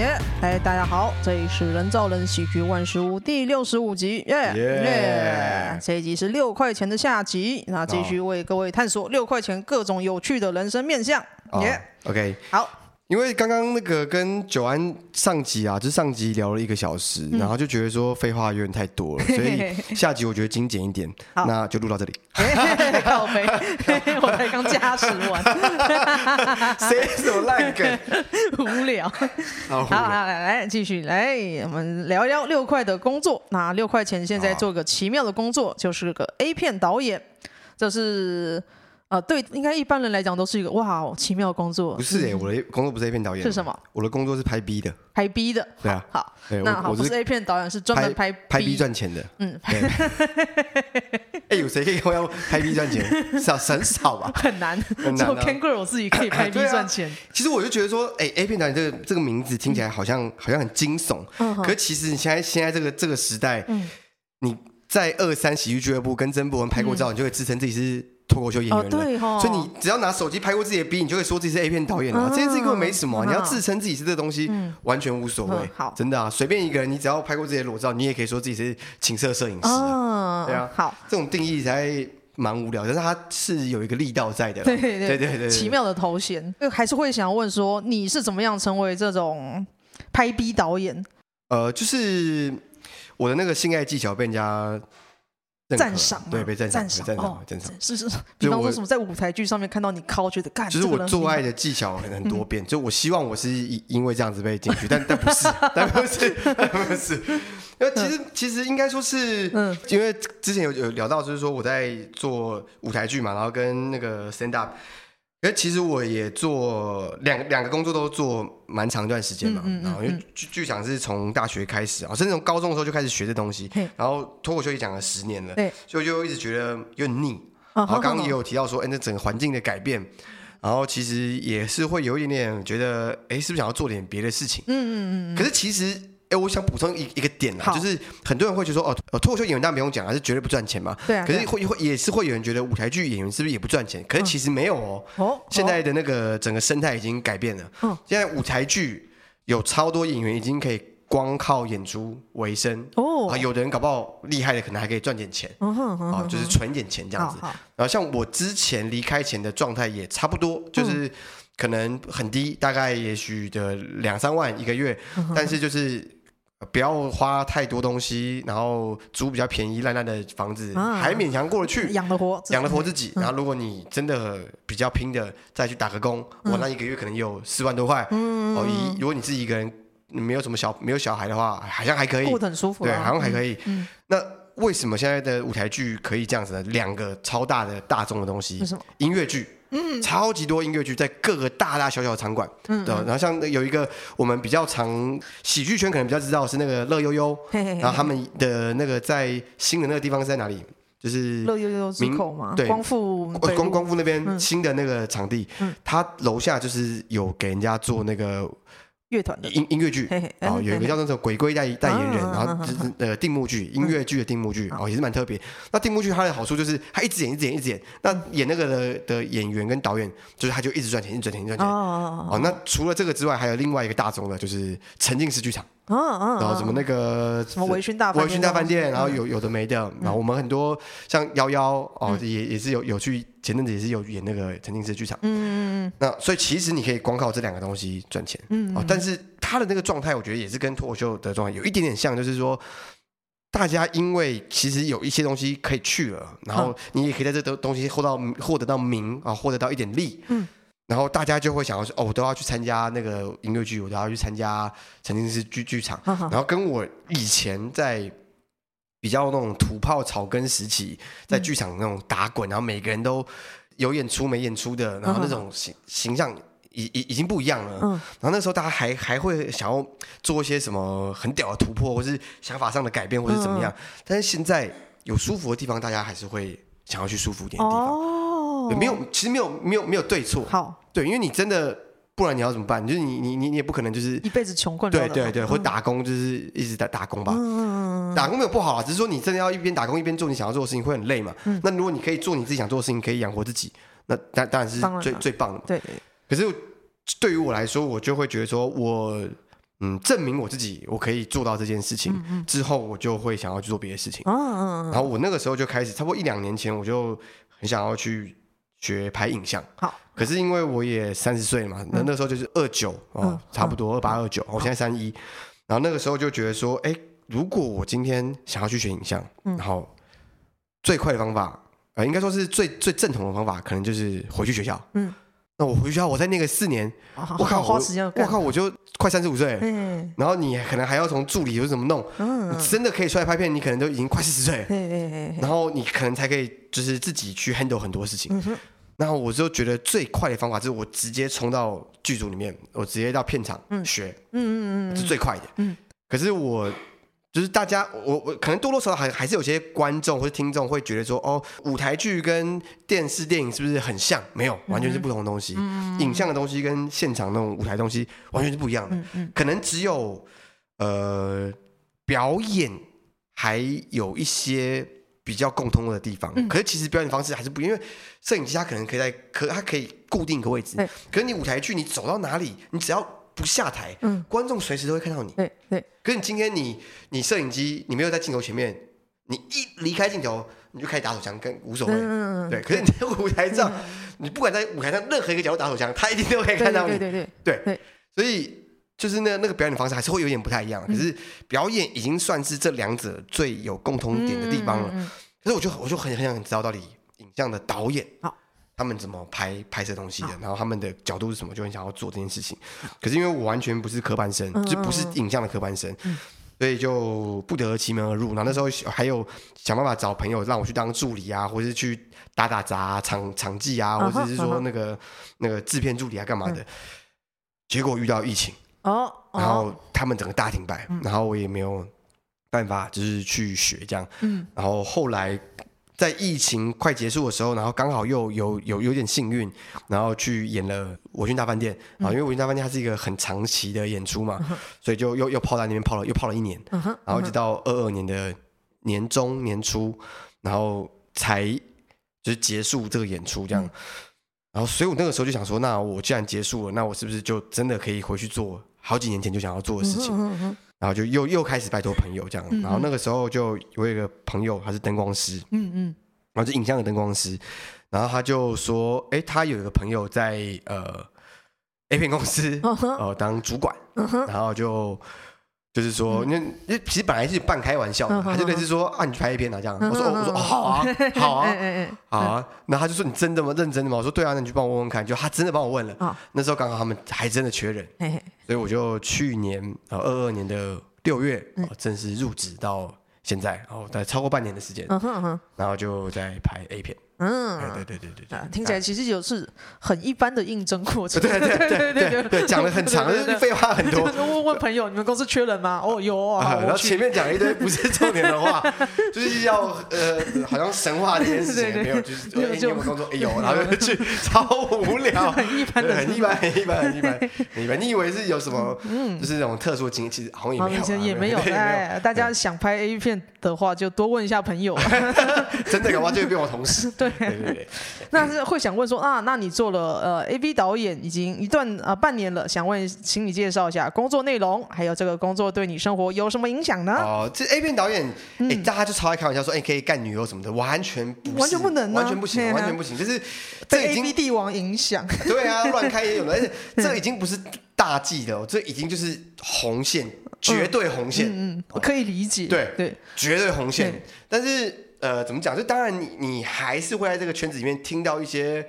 耶！哎，大家好，这里是人造人喜剧万事屋第六十五集，耶耶！这一集是六块钱的下集，那继续为各位探索六块钱各种有趣的人生面相，耶。OK，好。因为刚刚那个跟九安上集啊，就是上集聊了一个小时，嗯、然后就觉得说废话有点太多了，所以下集我觉得精简一点，那就录到这里。靠北，我才刚加时完，谁什么烂梗？无聊。好，好，来来继续来，我们聊一聊六块的工作。那六块钱现在做个奇妙的工作，就是个 A 片导演，这是。啊、呃，对，应该一般人来讲都是一个哇，奇妙的工作。不是哎、欸，我的工作不是 A 片导演。是什么？我的工作是拍 B 的。拍 B 的。对啊。好。对那好，我是，不是 A 片导演，是专门拍拍 B 赚钱的。嗯。哎对，有谁可以跟我要拍 B 赚钱？少很少吧？很难。很难、啊。只有 Ken Girl 我自己可以拍 B 赚钱、啊。其实我就觉得说，哎、欸、，A 片导演这个这个名字听起来好像、嗯、好像很惊悚。嗯。可其实你现在现在这个这个时代，嗯，你在二三喜剧俱乐部跟曾博文拍过照，嗯、你就会自称自己是。脱口秀演员了，对哦、所以你只要拿手机拍过自己的 B，你就会说自己是 A 片导演了。这件事情根本没什么，你要自称自己是这个东西，嗯、完全无所谓。好，真的啊，随便一个人，你只要拍过自己的裸照，你也可以说自己是情色摄影师。嗯、对啊，好，这种定义才蛮无聊，但是它是有一个力道在的。对对对对对，奇妙的头衔，还是会想要问说，你是怎么样成为这种拍 B 导演？呃，就是我的那个性爱技巧被人家。赞赏，对，被赞赏，赞赏，赞赏。是是，比方说什么，在舞台剧上面看到你靠，觉得干，就是我做爱的技巧很很多变，就我希望我是因为这样子被进去，但但不是，但不是，不是。因为其实其实应该说是，嗯，因为之前有有聊到，就是说我在做舞台剧嘛，然后跟那个 stand up。哎，其实我也做两两个工作都做蛮长一段时间嘛，嗯嗯嗯、然后因为剧剧场是从大学开始啊，甚至从高中的时候就开始学这东西，然后脱口秀也讲了十年了，所以我就一直觉得有点腻。哦、然后刚刚也有提到说，哎，那整个环境的改变，然后其实也是会有一点点觉得，哎，是不是想要做点别的事情？嗯嗯嗯。可是其实。哎，我想补充一一个点啊，就是很多人会觉得说，哦，脱口秀演员当然不用讲，还是绝对不赚钱嘛。对啊。可是会会也是会有人觉得舞台剧演员是不是也不赚钱？可是其实没有哦。哦。现在的那个整个生态已经改变了。嗯。现在舞台剧有超多演员已经可以光靠演出为生。哦。啊，有的人搞不好厉害的，可能还可以赚点钱。嗯哼。啊，就是存点钱这样子。然后像我之前离开前的状态也差不多，就是可能很低，大概也许的两三万一个月，但是就是。不要花太多东西，然后租比较便宜烂烂的房子，啊、还勉强过得去，养得活，养得活自己。嗯、然后如果你真的比较拼的，再去打个工，我、嗯、那一个月可能有四万多块。嗯、哦，一如果你自己一个人，没有什么小没有小孩的话，好像还可以，过得很舒服、啊。对，好像还可以。那为什么现在的舞台剧可以这样子呢？两个超大的大众的东西，音乐剧。嗯，超级多音乐剧在各个大大小小的场馆，嗯，对，然后像有一个我们比较常喜剧圈可能比较知道是那个乐悠悠，然后他们的那个在新的那个地方是在哪里？就是乐悠悠之口嘛，对，光复光光复那边新的那个场地，嗯。他楼下就是有给人家做那个。乐团的音音乐剧，然后有一个叫做鬼鬼代代言人，然后就是呃定目剧，音乐剧的定目剧，哦也是蛮特别。那定目剧它的好处就是它一直演一直演一直演，那演那个的的演员跟导演就是他就一直赚钱一直赚钱一直赚钱。哦那除了这个之外，还有另外一个大宗的，就是沉浸式剧场。嗯嗯。然后什么那个什么微醺大维醺大饭店，然后有有的没的，然后我们很多像幺幺哦也也是有有去。前阵子也是有演那个沉浸式剧场，嗯嗯嗯，那所以其实你可以光靠这两个东西赚钱，嗯，嗯，嗯，但是他的那个状态，我觉得也是跟脱口秀的状态有一点点像，就是说，大家因为其实有一些东西可以去了，然后你也可以在这东东西获到获得到名啊，获得到一点利，嗯，然后大家就会想要说，哦，我都要去参加那个音乐剧，我都要去参加曾经是剧剧场，然后跟我以前在。比较那种土炮草根时期，在剧场那种打滚，然后每个人都有演出没演出的，然后那种形形象已已已经不一样了。嗯，然后那时候大家还还会想要做一些什么很屌的突破，或是想法上的改变，或是怎么样。但是现在有舒服的地方，大家还是会想要去舒服一点的地方。哦，没有，其实没有没有没有对错。好，对，因为你真的。不然你要怎么办？就是你你你你也不可能就是一辈子穷困。对对对，或打工就是一直在打工吧。嗯，打工没有不好啊，只是说你真的要一边打工一边做你想要做的事情会很累嘛。嗯。那如果你可以做你自己想做的事情，可以养活自己，那当当然是最最棒的嘛。对。可是对于我来说，我就会觉得说，我嗯，证明我自己我可以做到这件事情，嗯嗯之后，我就会想要去做别的事情。嗯嗯嗯然后我那个时候就开始，差不多一两年前，我就很想要去学拍影像。好，可是因为我也三十岁了嘛，那、嗯、那时候就是二九哦，差不多二八二九，我现在三一。然后那个时候就觉得说，哎，如果我今天想要去学影像，嗯、然后最快的方法，呃，应该说是最最正统的方法，可能就是回去学校。嗯。那我回学校，我在那个四年，我靠，我我靠，我就快三十五岁，然后你可能还要从助理又怎么弄，你真的可以出来拍片，你可能都已经快四十岁，然后你可能才可以就是自己去 handle 很多事情。然后我就觉得最快的方法就是我直接冲到剧组里面，我直接到片场学，嗯嗯嗯，是最快的。嗯。可是我。就是大家，我我可能多多少少还还是有些观众或者听众会觉得说，哦，舞台剧跟电视电影是不是很像？没有，完全是不同的东西。嗯、影像的东西跟现场那种舞台东西完全是不一样的。嗯嗯、可能只有呃表演还有一些比较共通的地方，嗯、可是其实表演方式还是不一样。因为摄影机它可能可以在可它可以固定一个位置，对可是你舞台剧你走到哪里，你只要。不下台，嗯，观众随时都会看到你。对对。可是你今天你你摄影机你没有在镜头前面，你一离开镜头你就开始打手枪，跟无所谓。嗯对。可是你在舞台上，你不管在舞台上任何一个角度打手枪，他一定都可以看到你。对对对对。所以就是那那个表演的方式还是会有点不太一样。可是表演已经算是这两者最有共同点的地方了。可是我就我就很很想知道到底影像的导演他们怎么拍拍摄东西的？然后他们的角度是什么？就很想要做这件事情。可是因为我完全不是科班生，就不是影像的科班生，所以就不得其门而入。然后那时候还有想办法找朋友让我去当助理啊，或者是去打打杂、场场记啊，或者是说那个那个制片助理啊，干嘛的？结果遇到疫情哦，然后他们整个大停摆，然后我也没有办法，就是去学这样。嗯，然后后来。在疫情快结束的时候，然后刚好又有有有点幸运，然后去演了《我军大饭店》啊，因为《我军大饭店》它是一个很长期的演出嘛，所以就又又泡在那边泡了又泡了一年，然后直到二二年的年中年初，然后才就是结束这个演出这样，然后所以我那个时候就想说，那我既然结束了，那我是不是就真的可以回去做好几年前就想要做的事情？然后就又又开始拜托朋友这样，然后那个时候就我有一个朋友，他是灯光师，嗯嗯，然后是影像的灯光师，然后他就说，哎，他有一个朋友在呃 A 片公司呃当主管，然后就。就是说，那那其实本来是半开玩笑的，他就类似说啊，你去拍一片啊这样。我说我说好啊好啊 好啊，那他就说你真的吗？认真的吗？我说对啊，那你去帮我问问看。就他真的帮我问了，那时候刚好他们还真的缺人，所以我就去年呃二二年的六月正式入职到现在，然后在超过半年的时间，然后就在拍 A 片。嗯，对对对对对，听起来其实就是很一般的应征过程。对对对对 对对，讲了很长，废话很多。问问朋友，你们公司缺人吗？哦，有啊。然后前面讲一堆不是重点的话，就是要呃，好像神话这件事情没有，就是就就工作有，然后就去超无聊，很一般的，很一般，很一般，很一般，很一般。你以为是有什么？嗯，就是那种特殊经历，其实好像也没有，也没有。哎，大家想拍 A 片的话，就多问一下朋友。真的，搞不好就会变我同事。对。对对对，那是会想问说啊，那你做了呃 AV 导演已经一段啊、呃、半年了，想问，请你介绍一下工作内容，还有这个工作对你生活有什么影响呢？哦，这 A 片导演，大家就超爱开玩笑说，哎，可以干女优什么的，完全不完全不能、啊，完全不行，完全不行，就是这已经被 AV 帝王影响。对啊，乱开也有的，而且 这已经不是大忌的，这已经就是红线，绝对红线。嗯嗯，我可以理解。对对，绝对红线，但是。呃，怎么讲？就当然你，你你还是会在这个圈子里面听到一些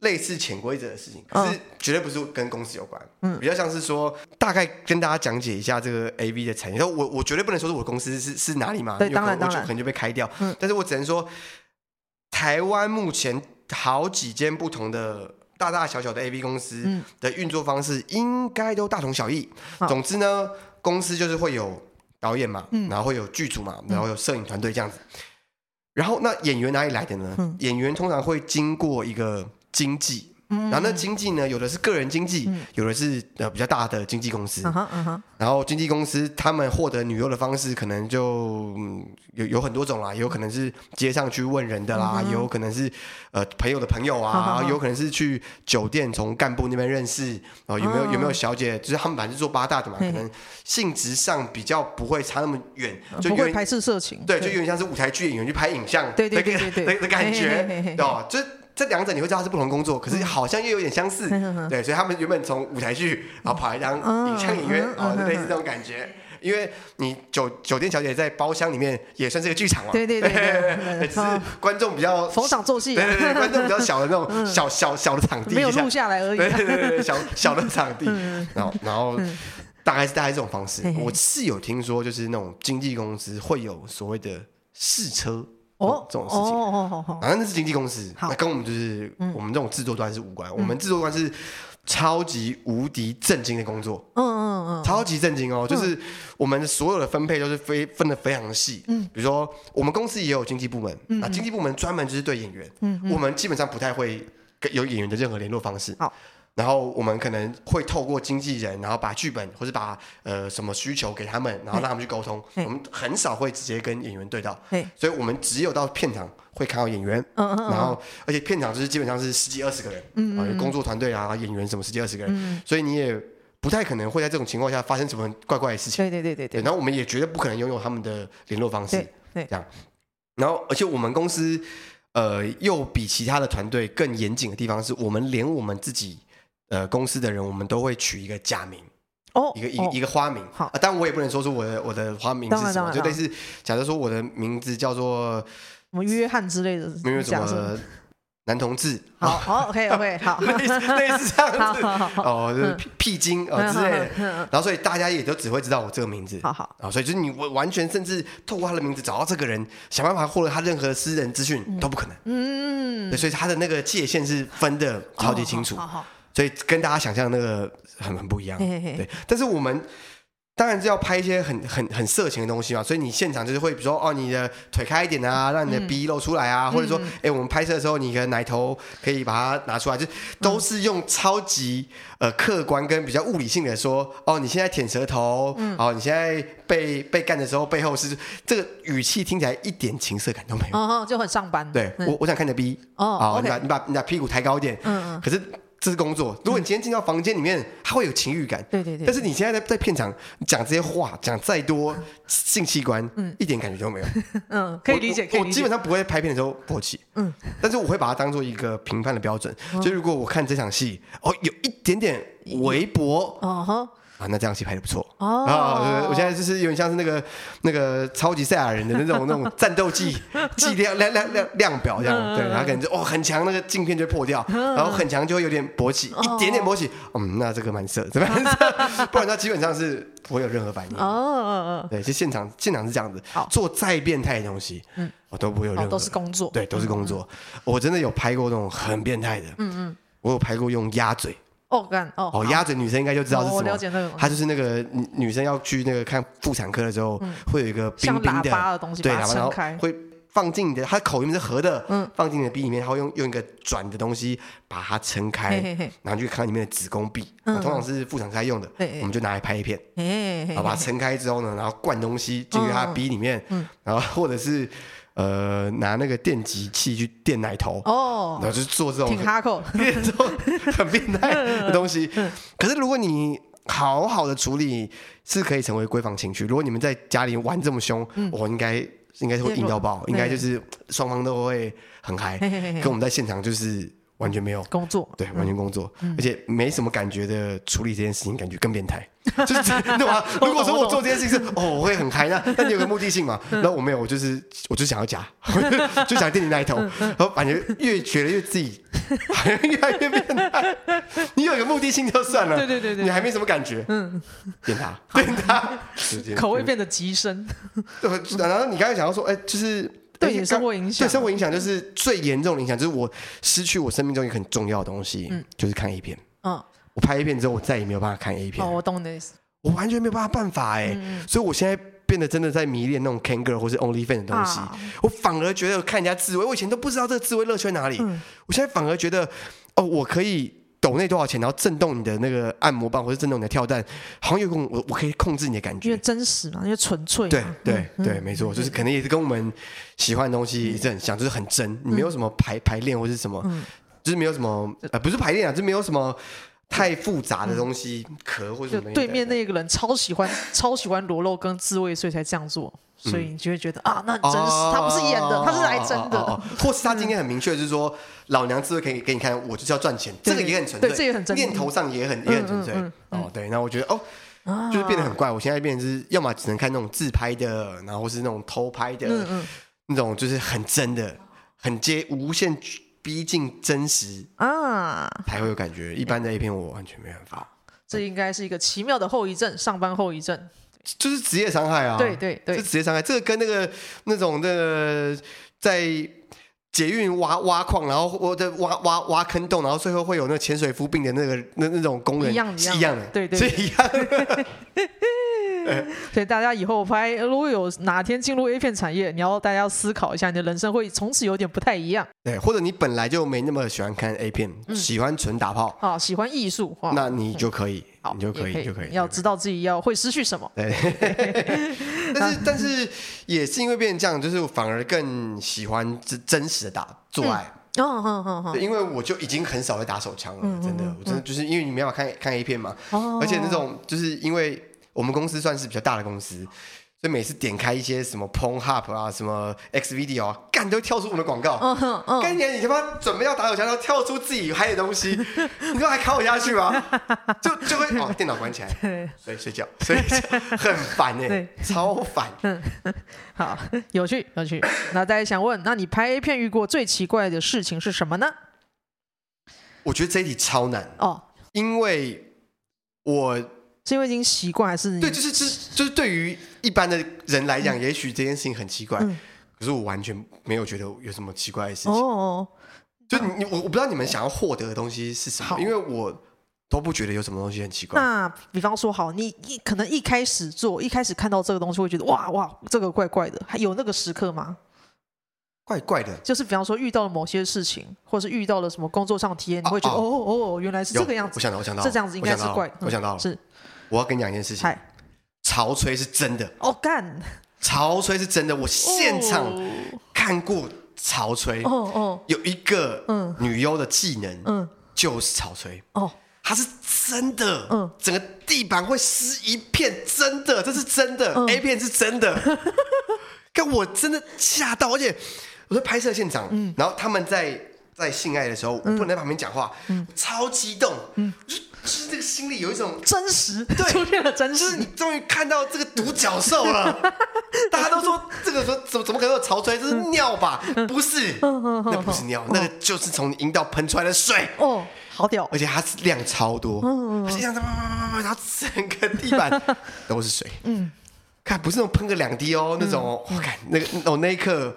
类似潜规则的事情，可是绝对不是跟公司有关。嗯，比较像是说，大概跟大家讲解一下这个 AV 的产业。我我绝对不能说是我的公司是是哪里嘛，对，当然当然，可能就被开掉。嗯，但是我只能说，台湾目前好几间不同的大大小小的 AV 公司的运作方式，应该都大同小异。总之呢，公司就是会有导演嘛，然后会有剧组嘛，然后有摄影团队这样子。然后那演员哪里来的呢？嗯、演员通常会经过一个经纪，然后那经纪呢，有的是个人经纪，有的是呃比较大的经纪公司。然后经纪公司他们获得女优的方式可能就有有很多种啦，有可能是街上去问人的啦，也有可能是呃朋友的朋友啊，有可能是去酒店从干部那边认识啊，有没有有没有小姐？就是他们本来是做八大的嘛，可能性质上比较不会差那么远，就不会排斥色情。对，就有点像是舞台剧演员去拍影像，对对对对的感觉，哦，就。这两者你会知道是不同工作，可是好像又有点相似，对，所以他们原本从舞台剧，然后跑来当影像演员，哦，类似这种感觉。因为你酒酒店小姐在包厢里面也算是个剧场嘛，对对 对，只是观众比较逢场作戏，对对对，观众比较小的那种小小小的场地，没有录下来而已，对对对，小 小的场地，然后然后大概是大概这种方式。我是有听说，就是那种经纪公司会有所谓的试车。哦，这种事情，哦哦哦哦，反正那是经纪公司，那跟我们就是我们这种制作端是无关。我们制作端是超级无敌震惊的工作，嗯嗯嗯，超级震惊哦，就是我们所有的分配都是非分的非常的细。嗯，比如说我们公司也有经纪部门，那经纪部门专门就是对演员，嗯，我们基本上不太会跟有演员的任何联络方式。好。然后我们可能会透过经纪人，然后把剧本或者把呃什么需求给他们，然后让他们去沟通。我们很少会直接跟演员对到，所以我们只有到片场会看到演员。然后而且片场就是基本上是十几二十个人，嗯工作团队啊，演员什么十几二十个人，所以你也不太可能会在这种情况下发生什么怪怪的事情。对对对对对。然后我们也绝对不可能拥有他们的联络方式。对，这样。然后而且我们公司呃又比其他的团队更严谨的地方是我们连我们自己。呃，公司的人我们都会取一个假名，哦，一个一一个花名，好，啊，但我也不能说出我的我的花名是什么，就类似，假设说我的名字叫做什么约翰之类的，没有什么男同志，好，好，OK OK，好，类似类似这样子，哦，就是屁精哦之类的，然后所以大家也都只会知道我这个名字，好好，啊，所以就是你完全甚至透过他的名字找到这个人，想办法获得他任何私人资讯都不可能，嗯，所以他的那个界限是分的超级清楚，好好。所以跟大家想象的那个很很不一样，对。但是我们当然是要拍一些很很很色情的东西嘛，所以你现场就是会，比如说哦，你的腿开一点啊，让你的逼露出来啊，或者说，哎，我们拍摄的时候，你的奶头可以把它拿出来，就都是用超级呃客观跟比较物理性的说，哦，你现在舔舌头，哦，你现在被被干的时候，背后是这个语气听起来一点情色感都没有，哦，就很上班。对，我我想看你的逼，哦，你把你把你把屁股抬高一点，嗯嗯，可是。这是工作。如果你今天进到房间里面，他会有情欲感。对对对。但是你现在在在片场讲这些话，讲再多性器官，嗯，一点感觉都没有。嗯，可以理解。我基本上不会拍片的时候勃起。嗯。但是我会把它当做一个评判的标准。就如果我看这场戏，哦，有一点点微薄。哦哈。啊，那这样戏拍的不错哦。啊，我现在就是有点像是那个那个超级赛亚人的那种那种战斗计计 量量量量量表这样，对，然后可能就哦很强，那个镜片就破掉，然后很强就会有点勃起，一点点勃起，嗯，那这个蛮色，怎么样？不然他基本上是不会有任何反应。哦，对，就现场现场是这样子，做再变态的东西，嗯，我都不会有任何，都是工作，对，都是工作。我真的有拍过那种很变态的，嗯嗯，我有拍过用鸭嘴。哦，干哦，哦，鸭嘴女生应该就知道是什么。我了解那就是那个女女生要去那个看妇产科的时候，会有一个冰冰的东西，对，然后会放进你的，它口里面是合的，嗯，放进你的鼻里面，然后用用一个转的东西把它撑开，然后去看里面的子宫壁，通常是妇产科用的，我们就拿来拍一片，然后把它撑开之后呢，然后灌东西进去它的鼻里面，然后或者是。呃，拿那个电击器去电奶头，哦，然后就是做这种挺哈扣，这种很变态的东西。可是如果你好好的处理，是可以成为闺房情趣。如果你们在家里玩这么凶，我应该应该是会硬到爆，应该就是双方都会很嗨。跟我们在现场就是。完全没有工作，对，完全工作，而且没什么感觉的处理这件事情，感觉更变态。就是对吧？如果说我做这件事情是哦，我会很嗨，那那你有个目的性嘛？那我没有，我就是我就想要夹，就想电你那一头，然后感觉越觉得越自己好像越来越变态。你有一个目的性就算了，对对对对，你还没什么感觉，嗯，变他，变他，口味变得极深。对，然后你刚才讲到说，哎，就是。对你生活影响，对生活影响就是最严重的影响，就是我失去我生命中一个很重要的东西，嗯，就是看 A 片。嗯，我拍 A 片之后，我再也没有办法看 A 片。哦，我懂你的意思。我完全没有办法办法哎，所以我现在变得真的在迷恋那种 Can Girl 或是 Only Fan 的东西。啊、我反而觉得看人家自慰，我以前都不知道这个自慰乐趣在哪里。嗯、我现在反而觉得，哦，我可以抖内多少钱，然后震动你的那个按摩棒，或者震动你的跳蛋，好像有种我我可以控制你的感觉，因为真实嘛，因为纯粹。对对对，没错，就是可能也是跟我们喜欢的东西也是很像，就是很真，你没有什么排排练或是什么，嗯、就是没有什么呃，不是排练啊，就是没有什么。太复杂的东西，壳、嗯、或者什么？对面那个人超喜欢，超喜欢裸露跟自慰，所以才这样做。所以你就会觉得、嗯、啊，那很真实，哦、他不是演的，他是来真的。哦哦哦、或是他今天很明确，就是说，嗯、老娘自慰可以给你看，我就是要赚钱，这个也很纯粹，对，这也很真。念头上也很也很纯粹。哦，对，那我觉得哦，就是变得很怪。我现在变成是，要么只能看那种自拍的，然后是那种偷拍的，嗯嗯、那种就是很真的，很接无限。逼近真实啊，才会有感觉。一般的 A 片我完全没办法。这应该是一个奇妙的后遗症，上班后遗症，就是职业伤害啊。对对对，是职业伤害。这个跟那个那种的在捷运挖挖矿，然后或者挖挖挖坑洞，然后最后会有那个潜水夫病的那个那那种工人一样一样的，对对，是一样。所以大家以后拍，如果有哪天进入 A 片产业，你要大家要思考一下，你的人生会从此有点不太一样。对，或者你本来就没那么喜欢看 A 片，嗯、喜欢纯打炮，啊，喜欢艺术，那你就可以，嗯、你就可以，就可以。要知道自己要会失去什么。对，但是但是也是因为变成这样，就是反而更喜欢真真实的打做爱。哦因为我就已经很少会打手枪了，嗯、真的，我真的就是因为你没办法看看 A 片嘛，哦、而且那种就是因为。我们公司算是比较大的公司，所以每次点开一些什么 Pornhub 啊、什么 X Video 啊，干都跳出我们的广告。嗯嗯，干你你他妈准备要打手枪，然后跳出自己拍的东西，你说还卡我下去吗？就就会哦，电脑关起来，所以睡觉，所以很烦哎，对超烦。嗯，好，有趣有趣。那大家想问，那你拍 A 片遇过最奇怪的事情是什么呢？我觉得这一题超难哦，因为我。是因为已经习惯，还是对，就是就是就是对于一般的人来讲，嗯、也许这件事情很奇怪，嗯、可是我完全没有觉得有什么奇怪的事情。哦，就你你我我不知道你们想要获得的东西是什么，因为我都不觉得有什么东西很奇怪。那比方说，好，你一可能一开始做，一开始看到这个东西会觉得哇哇，这个怪怪的，还有那个时刻吗？怪怪的，就是比方说遇到了某些事情，或者是遇到了什么工作上体验，你会觉得哦哦，哦哦，原来是这个样子。我想到，我想到，这样子应该是怪。我想到。了，嗯、是。我要跟你讲一件事情，潮吹是真的。哦，干，潮吹是真的，我现场看过潮吹，哦哦，有一个女优的技能，嗯，就是潮吹，哦，它是真的，嗯，整个地板会湿一片，真的，这是真的，A 片是真的，但我真的吓到，而且我在拍摄现场，嗯，然后他们在在性爱的时候，我不能在旁边讲话，嗯，超激动，嗯。就是这个心里有一种真实，对，出现了真实。就是你终于看到这个独角兽了。大家都说这个说怎么怎么可能有潮吹？这是尿吧？不是，那不是尿，那个就是从阴道喷出来的水。哦，好屌！而且它是量超多，它是这样子，然后整个地板 都是水。嗯，看不是那种喷个两滴哦，那种我看那个我那一刻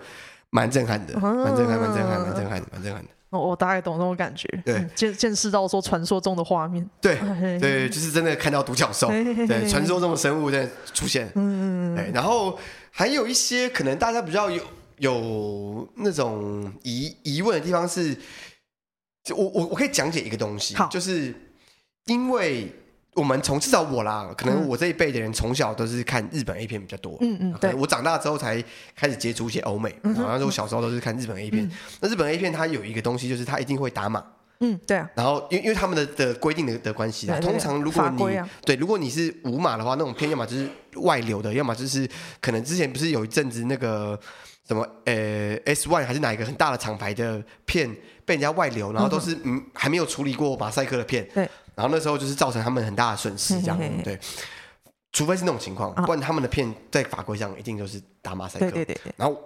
蛮震撼的，蛮震撼，蛮震撼，蛮震撼的，蛮震撼的。我大概懂那种感觉，对，见见识到说传说中的画面，对对，就是真的看到独角兽，对，传说中的生物在出现，嗯嗯，然后还有一些可能大家比较有有那种疑疑问的地方是，我我我可以讲解一个东西，就是因为。我们从至少我啦，可能我这一辈的人从小都是看日本 A 片比较多。嗯嗯，对。我长大之后才开始接触一些欧美，然后我小时候都是看日本 A 片。那日本 A 片它有一个东西，就是它一定会打码。嗯，对啊。然后因为因为他们的的规定的的关系啦，通常如果你对如果你是无码的话，那种片要么就是外流的，要么就是可能之前不是有一阵子那个什么呃 S One 还是哪一个很大的厂牌的片被人家外流，然后都是嗯还没有处理过马赛克的片。对。然后那时候就是造成他们很大的损失，这样对。除非是那种情况，不然他们的片在法规上一定都是打马赛克。对对对。然后，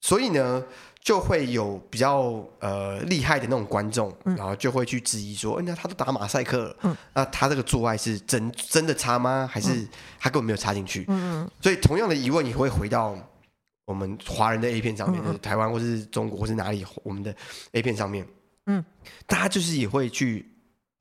所以呢，就会有比较呃厉害的那种观众，然后就会去质疑说：“嗯、那他都打马赛克那他这个做爱是真真的插吗？还是他根本没有插进去？”嗯嗯。所以同样的疑问也会回到我们华人的 A 片上面，就是台湾或是中国或是哪里我们的 A 片上面。嗯。大家就是也会去。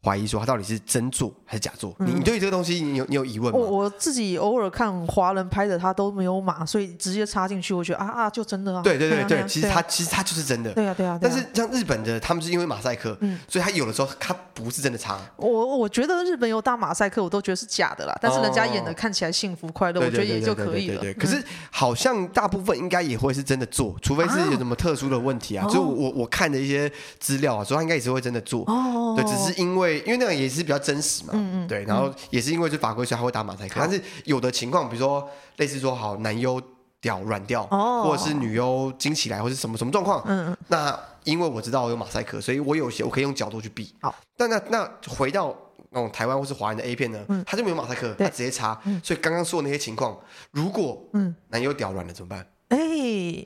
怀疑说他到底是真做还是假做？你你对这个东西，你有你有疑问吗？我我自己偶尔看华人拍的，他都没有码，所以直接插进去，我觉得啊啊，就真的啊。对对对对，其实他其实他就是真的。对啊对啊。但是像日本的，他们是因为马赛克，所以他有的时候他不是真的插。我我觉得日本有打马赛克，我都觉得是假的啦。但是人家演的看起来幸福快乐，我觉得也就可以了。对，可是好像大部分应该也会是真的做，除非是有什么特殊的问题啊。就我我看的一些资料啊，所以他应该也是会真的做。哦。对，只是因为因为那个也是。比较真实嘛，嗯嗯，对，然后也是因为是法规，所以他会打马赛克。但是有的情况，比如说类似说好男优屌软掉，或者是女优惊起来，或是什么什么状况，嗯嗯，那因为我知道我有马赛克，所以我有些我可以用角度去避。好，但那那回到那种台湾或是华人的 A 片呢，他就没有马赛克，他直接插。所以刚刚说的那些情况，如果嗯男优屌软了怎么办？哎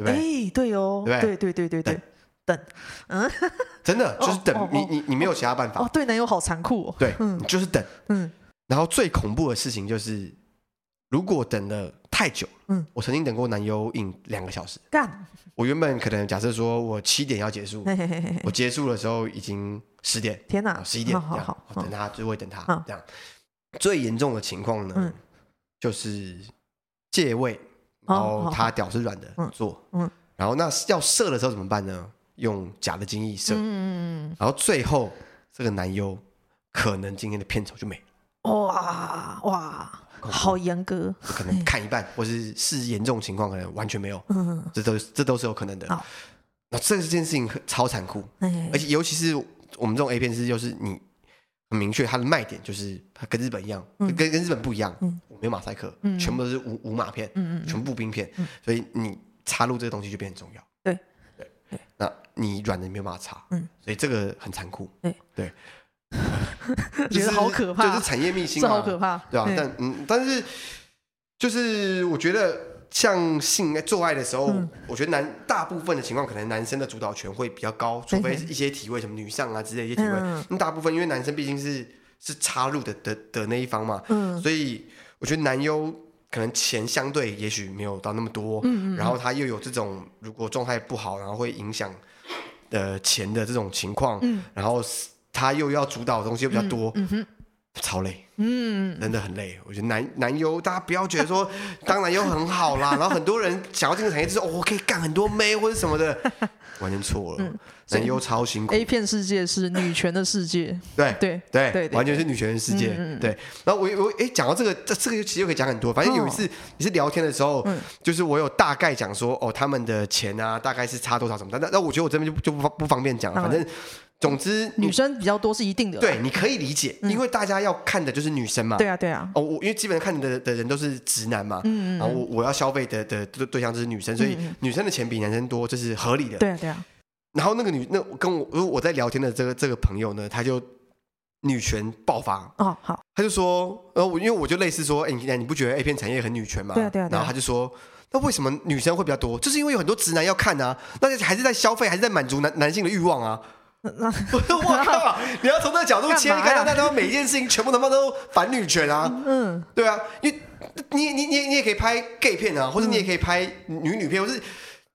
哎，对哦，对对对对对。等，嗯，真的就是等你，你你没有其他办法。哦，对男友好残酷哦。对，嗯，就是等，嗯。然后最恐怖的事情就是，如果等了太久，嗯，我曾经等过男优影两个小时。干。我原本可能假设说我七点要结束，我结束的时候已经十点。天哪，十一点这样，等他就会等他这样。最严重的情况呢，就是借位，然后他屌是软的做，嗯，然后那要射的时候怎么办呢？用假的精液射，嗯，然后最后这个男优可能今天的片酬就没了。哇哇，好严格，可能看一半，或是是严重情况，可能完全没有。嗯，这都这都是有可能的。那这件事情超残酷，而且尤其是我们这种 A 片是，就是你很明确它的卖点就是它跟日本一样，跟跟日本不一样，没有马赛克，全部都是无无码片，全部冰片，所以你插入这个东西就变很重要。那。你软的没有办法插，嗯，所以这个很残酷，对对，觉得好可怕，就是产业秘辛，好可怕，对吧？但嗯，但是就是我觉得像性做爱的时候，我觉得男大部分的情况，可能男生的主导权会比较高，除非一些体位什么女上啊之类一些体位，那大部分因为男生毕竟是是插入的的的那一方嘛，嗯，所以我觉得男优。可能钱相对也许没有到那么多，嗯嗯，然后他又有这种如果状态不好，然后会影响呃钱的这种情况，嗯，然后他又要主导的东西又比较多，嗯，嗯哼，超累，嗯，真的很累。我觉得男男优大家不要觉得说 当男优很好啦，然后很多人想要进入产业就是哦，我可以干很多妹或者什么的。完全错了，男优超辛苦。A 片世界是女权的世界，对对对，完全是女权的世界。对，然后我我哎，讲到这个，这这个其实又可以讲很多。反正有一次也是聊天的时候，就是我有大概讲说，哦，他们的钱啊，大概是差多少什么的。那那我觉得我这边就就不不方便讲了。反正总之，女生比较多是一定的。对，你可以理解，因为大家要看的就是女生嘛。对啊对啊。哦，我因为基本上看的的人都是直男嘛，嗯嗯，然后我我要消费的的对象就是女生，所以女生的钱比男生多，这是合理的。对啊对啊。然后那个女那跟我，如果我在聊天的这个这个朋友呢，他就女权爆发哦，好，他就说，呃，我因为我就类似说，哎，你你不觉得 A 片产业很女权吗？对啊对啊。然后他就说，那为什么女生会比较多？就是因为有很多直男要看啊，那还是在消费，还是在满足男男性的欲望啊。那 我靠，你要从那个角度切，你看到他每一件事情全部他妈都反女权啊？嗯，对啊，因为你你你你也可以拍 gay 片啊，或者你也可以拍女女片，或是。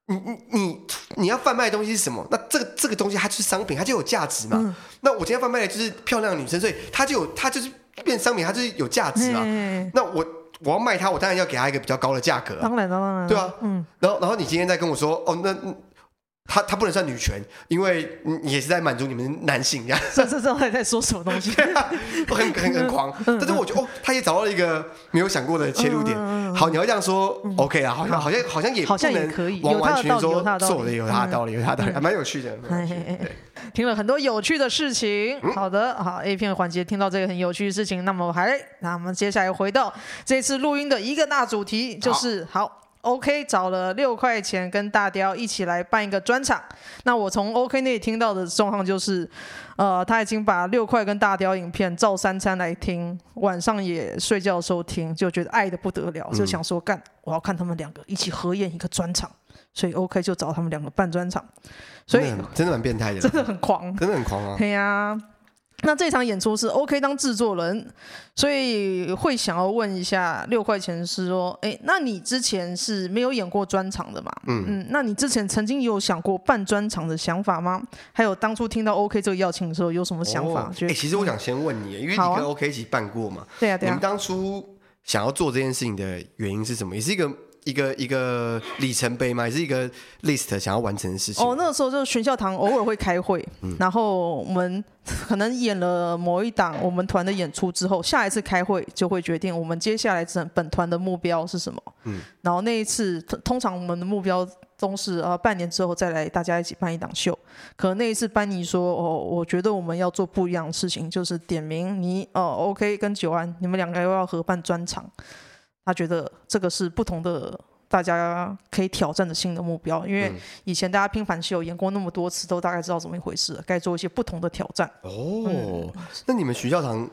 你你你你要贩卖的东西是什么？那这个这个东西它就是商品，它就有价值嘛。嗯、那我今天贩卖的就是漂亮的女生，所以它就有它就是变商品，它就是有价值嘛。嗯、那我我要卖它，我当然要给它一个比较高的价格、啊。当然当然。对啊。嗯。然后然后你今天再跟我说，哦，那。他他不能算女权，因为你也是在满足你们男性呀。这这这在在说什么东西？很很很狂。但是我觉得哦，他也找到了一个没有想过的切入点。好，你要这样说，OK 啊，好像好像好像也好像也可以，完完全全说做的有他的道理，有他的道理，还蛮有趣的。听了很多有趣的事情。好的，好 A 片环节听到这个很有趣的事情，那么还那我们接下来回到这次录音的一个大主题，就是好。OK 找了六块钱跟大雕一起来办一个专场。那我从 OK 那里听到的状况就是，呃，他已经把六块跟大雕影片照三餐来听，晚上也睡觉的时候听，就觉得爱得不得了，就想说干，我要看他们两个一起合演一个专场，所以 OK 就找他们两个办专场。所以真的蛮变态的，真的很狂，真的很狂啊！对呀。那那这场演出是 OK 当制作人，所以会想要问一下六块钱是说，哎，那你之前是没有演过专场的嘛？嗯嗯，那你之前曾经有想过办专场的想法吗？还有当初听到 OK 这个邀请的时候有什么想法？哎、哦，其实我想先问你，因为你跟 OK 一起办过嘛？对啊，对啊。你们当初想要做这件事情的原因是什么？也是一个。一个一个里程碑嘛，也是一个 list 想要完成的事情。哦，那个时候就是全校堂偶尔会开会，嗯、然后我们 可能演了某一档我们团的演出之后，下一次开会就会决定我们接下来整本团的目标是什么。嗯，然后那一次通常我们的目标都是呃半年之后再来大家一起办一档秀。可能那一次班尼说哦，我觉得我们要做不一样的事情，就是点名你哦 OK 跟九安，你们两个又要合办专场。他觉得这个是不同的，大家可以挑战的新的目标。因为以前大家拼盘秀演过那么多次，都大概知道怎么一回事，该做一些不同的挑战。哦，嗯、那你们徐教堂，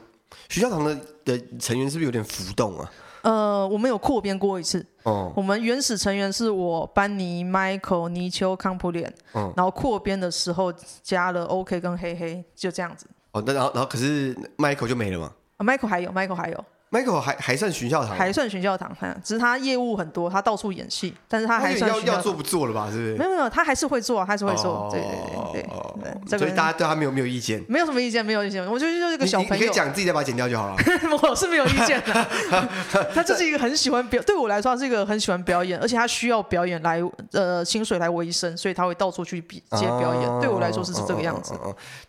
徐教堂的的成员是不是有点浮动啊？呃，我们有扩编过一次。哦，我们原始成员是我班尼、Michael、泥鳅、康普脸。嗯，然后扩编的时候加了 OK 跟黑黑，就这样子。哦，那然后然后可是 Michael 就没了吗？啊，Michael 还有，Michael 还有。Michael 还还算巡教堂，还算巡教堂，只是他业务很多，他到处演戏，但是他还算要要做不做了吧？是不是？没有没有，他还是会做，还是会做，对对对对对。所以大家对他没有没有意见，没有什么意见，没有意见。我觉得就是一个小朋友，你可以讲自己再把它剪掉就好了。我是没有意见的，他就是一个很喜欢表，对我来说他是一个很喜欢表演，而且他需要表演来呃薪水来维生，所以他会到处去比接表演。对我来说是这个样子。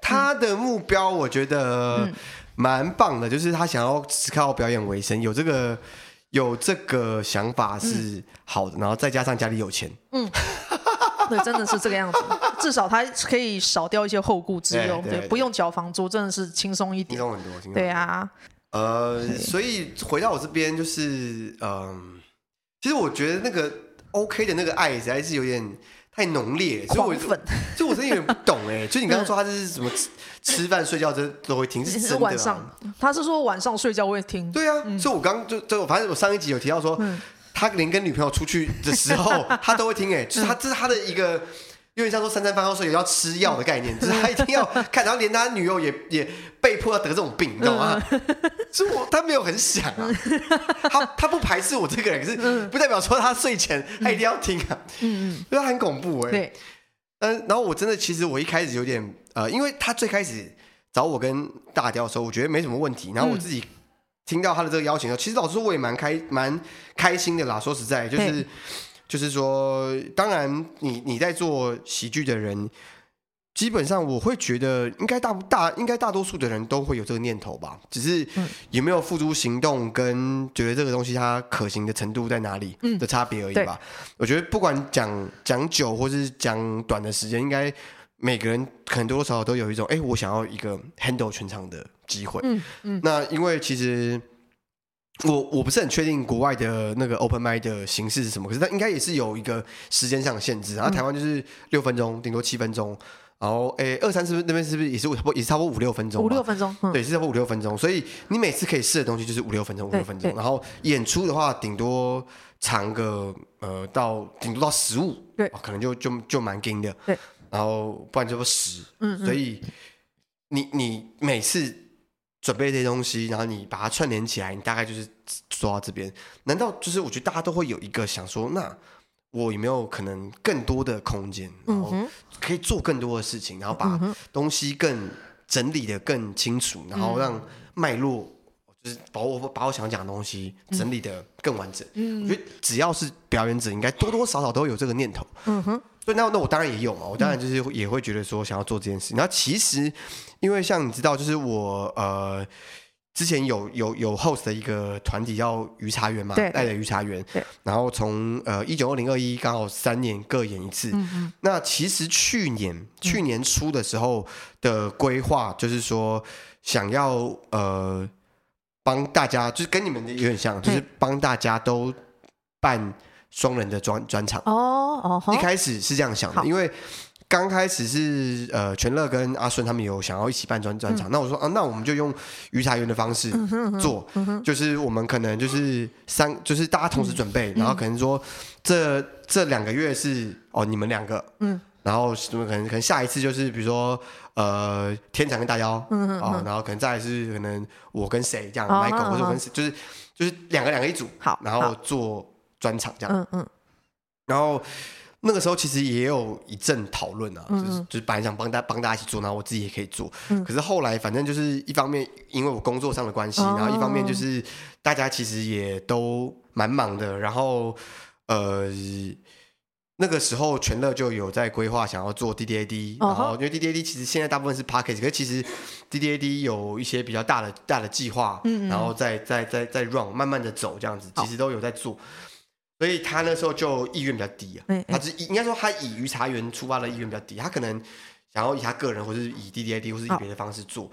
他的目标，我觉得。蛮棒的，就是他想要只靠表演为生，有这个有这个想法是好的，嗯、然后再加上家里有钱，嗯，对，真的是这个样子，至少他可以少掉一些后顾之忧，对，不用缴房租，真的是轻松一点，轻松很多，轻松。对啊，呃，所以回到我这边就是，嗯、呃，其实我觉得那个 OK 的那个爱实在是有点。太浓烈，所以我就，就我真的有点不懂哎。就你刚刚说他是什么吃吃饭睡觉这都会听，是真的吗？晚上，他是说晚上睡觉会听。对啊，所以我刚就就反正我上一集有提到说，他连跟女朋友出去的时候，他都会听哎，就是他这是他的一个。因为像说三餐饭后睡也要吃药的概念，就是他一定要看，然后连他女友也也被迫要得这种病，你知道吗？所以我他没有很想啊，他他不排斥我这个人，可是不代表说他睡前他一定要听啊，嗯嗯，因为他很恐怖哎。对，嗯，然后我真的其实我一开始有点呃，因为他最开始找我跟大雕的时候，我觉得没什么问题，然后我自己听到他的这个邀请其实老实说我也蛮开蛮开心的啦。说实在就是。就是说，当然你，你你在做喜剧的人，基本上我会觉得，应该大大应该大多数的人都会有这个念头吧。只是有没有付诸行动，跟觉得这个东西它可行的程度在哪里的差别而已吧。嗯、我觉得不管讲讲久或是讲短的时间，应该每个人可能多多少少都有一种，哎，我想要一个 handle 全场的机会。嗯嗯。那因为其实。我我不是很确定国外的那个 open mic 的形式是什么，可是它应该也是有一个时间上的限制。然后台湾就是六分钟，顶多七分钟。然后诶，二三是不是那边是不是也是差不多也是差不多五六分钟？五六分钟，嗯、对，是差不多五六分钟。所以你每次可以试的东西就是五六分钟，五六分钟。然后演出的话，顶多长个呃到顶多到十五，对，可能就就就蛮紧的。对，然后不然就十。嗯，所以你你每次。准备这些东西，然后你把它串联起来，你大概就是说到这边。难道就是我觉得大家都会有一个想说，那我有没有可能更多的空间，然后可以做更多的事情，然后把东西更整理的更清楚，然后让脉络就是把我把我想讲的东西整理的更完整。我觉得只要是表演者，应该多多少少都有这个念头。嗯哼。所以那那我当然也有嘛，我当然就是也会觉得说想要做这件事。然后其实。因为像你知道，就是我呃之前有有有 host 的一个团体叫鱼茶园嘛，爱的鱼茶园。然后从呃一九二零二一刚好三年各演一次。那其实去年去年初的时候的规划就是说想要呃帮大家，就是跟你们的有点像，就是帮大家都办双人的专专场。哦哦。一开始是这样想的，因为。刚开始是呃全乐跟阿顺他们有想要一起办专专场，嗯、那我说啊，那我们就用鱼茶园的方式做，嗯嗯、就是我们可能就是三，就是大家同时准备，嗯、然后可能说这这两个月是哦你们两个，嗯，然后什么可能可能下一次就是比如说呃天长跟大妖，嗯嗯，哦，然后可能再来是可能我跟谁这样，Michael 或者我跟谁，就是就是两个两个一组，好，然后做专场这样，嗯嗯，然后。那个时候其实也有一阵讨论啊，就是就是本来想帮大帮大家一起做，然后我自己也可以做。嗯、可是后来反正就是一方面因为我工作上的关系，哦、然后一方面就是大家其实也都蛮忙的。然后呃那个时候全乐就有在规划想要做 D D A D，然后因为 D D A D 其实现在大部分是 p a c k a g e 可是其实 D D A D 有一些比较大的大的计划，嗯嗯然后再再再再 run 慢慢的走这样子，其实都有在做。所以他那时候就意愿比较低啊，他只应该说他以鱼茶园出发的意愿比较低，他可能想要以他个人或是以 D D A D 或是以别的方式做，哦、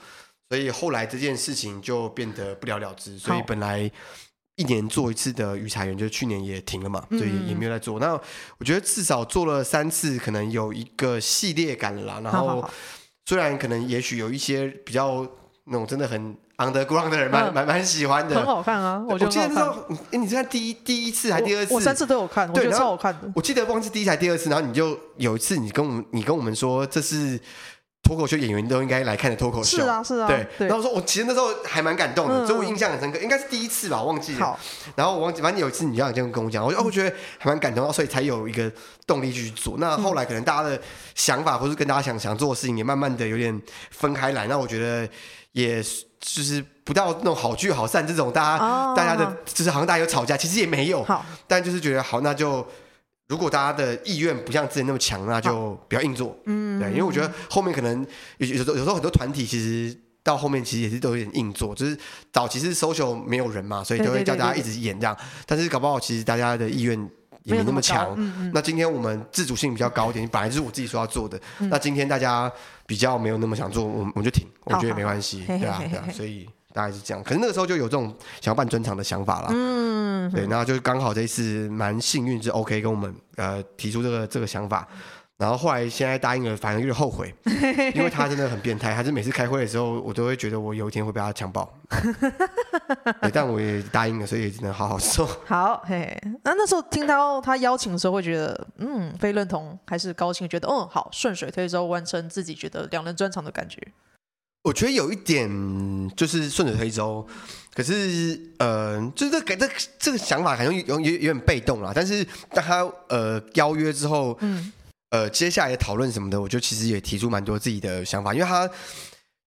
所以后来这件事情就变得不了了之。所以本来一年做一次的鱼茶园，就去年也停了嘛，所以也没有在做。嗯、那我觉得至少做了三次，可能有一个系列感了啦。然后虽然可能也许有一些比较那种真的很。Underground 的人蛮蛮蛮喜欢的，很好看啊！我记得那时候，哎，你是看第一第一次还第二次？我三次都有看，对，超好看的。我记得忘记第一次还第二次，然后你就有一次，你跟我们你跟我们说，这是脱口秀演员都应该来看的脱口秀。是啊，是啊。对，然后我说我其实那时候还蛮感动的，所以我印象很深刻，应该是第一次吧，我忘记了。然后我忘记，反正有一次你这样这样跟我讲，我就哦，我觉得还蛮感动，所以才有一个动力去做。那后来可能大家的想法，或是跟大家想想做的事情，也慢慢的有点分开来。那我觉得也就是。不到那种好聚好散这种，大家、oh, 大家的，就是好像大家有吵架，其实也没有。但就是觉得好，那就如果大家的意愿不像之前那么强，那就不要硬做。嗯，对，因为我觉得后面可能有有时候有时候很多团体其实到后面其实也是都有点硬做，就是早期是 social 没有人嘛，所以都会叫大家一直演这样。但是搞不好其实大家的意愿也没那么强。那，嗯、那今天我们自主性比较高一点，本来就是我自己说要做的。嗯、那今天大家比较没有那么想做，我我们就停，我觉得没关系，对啊，对啊，所以。大概是这样，可是那个时候就有这种想要办专场的想法啦。嗯，对，然后就刚好这一次蛮幸运，是 OK 跟我们呃提出这个这个想法，然后后来现在答应了，反而有点后悔，因为他真的很变态，他是每次开会的时候，我都会觉得我有一天会被他强暴。但我也答应了，所以也只能好好说。好，嘿，那那时候听到他邀请的时候，会觉得嗯，非认同还是高兴？觉得嗯，好，顺水推舟完成自己觉得两人专场的感觉。我觉得有一点就是顺水推舟，可是呃，就是这个这这个想法好像有有有点被动啦。但是当他呃邀约之后，嗯，呃，接下来的讨论什么的，我就其实也提出蛮多自己的想法，因为他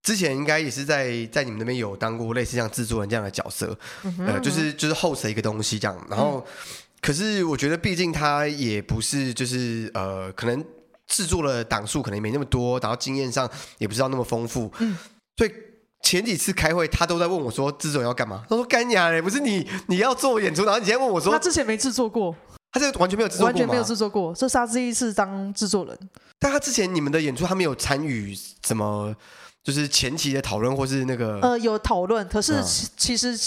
之前应该也是在在你们那边有当过类似像制作人这样的角色，嗯哼嗯哼呃，就是就是 host 一个东西这样。然后，嗯、可是我觉得毕竟他也不是就是呃可能。制作的档数可能没那么多，然后经验上也不知道那么丰富，嗯，所以前几次开会他都在问我说制作人要干嘛？他说干娘嘞，不是你你要做演出，然后你今天问我说他之前没制作过，他这个完全没有制作过，完全没有制作过，这是他第一次当制作人。但他之前你们的演出他没有参与什么，就是前期的讨论或是那个呃有讨论，可是其实。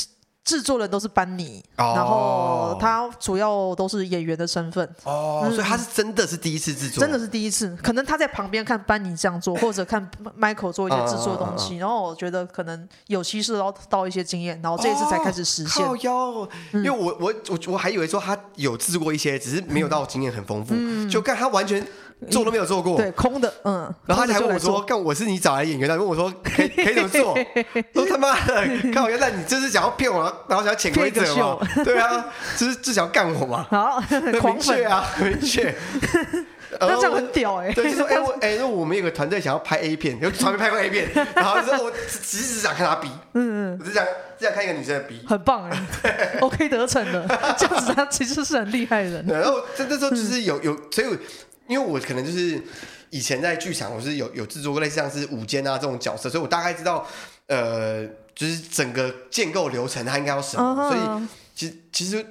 嗯制作人都是班尼，哦、然后他主要都是演员的身份。哦，嗯、所以他是真的是第一次制作，真的是第一次。可能他在旁边看班尼这样做，或者看 Michael 做一些制作东西，哦、然后我觉得可能有稀释到到一些经验，然后这一次才开始实现。哦哟，因为我我我我还以为说他有制作过一些，只是没有到经验很丰富，嗯、就看他完全。做都没有做过，对，空的，嗯。然后他还问我说：“干，我是你找来演员的，问我说可以可以怎么做？” 都他妈的，看我原来你就是想要骗我，然后想要潜规则嘛？对啊，就是就想要干我嘛？好，很明确啊，很明确。那这样很屌哎。对，就说哎我哎，那我们有个团队想要拍 A 片，有从来没拍过 A 片，然后说我只是想看他逼，嗯嗯，我只想只想看一个女生的逼，很棒哎，OK 得逞的，这样子他其实是很厉害的人。然后这这时候就是有有，所以。因为我可能就是以前在剧场，我是有有制作过类似像是舞间啊这种角色，所以我大概知道，呃，就是整个建构流程它应该要什么所以其实其实。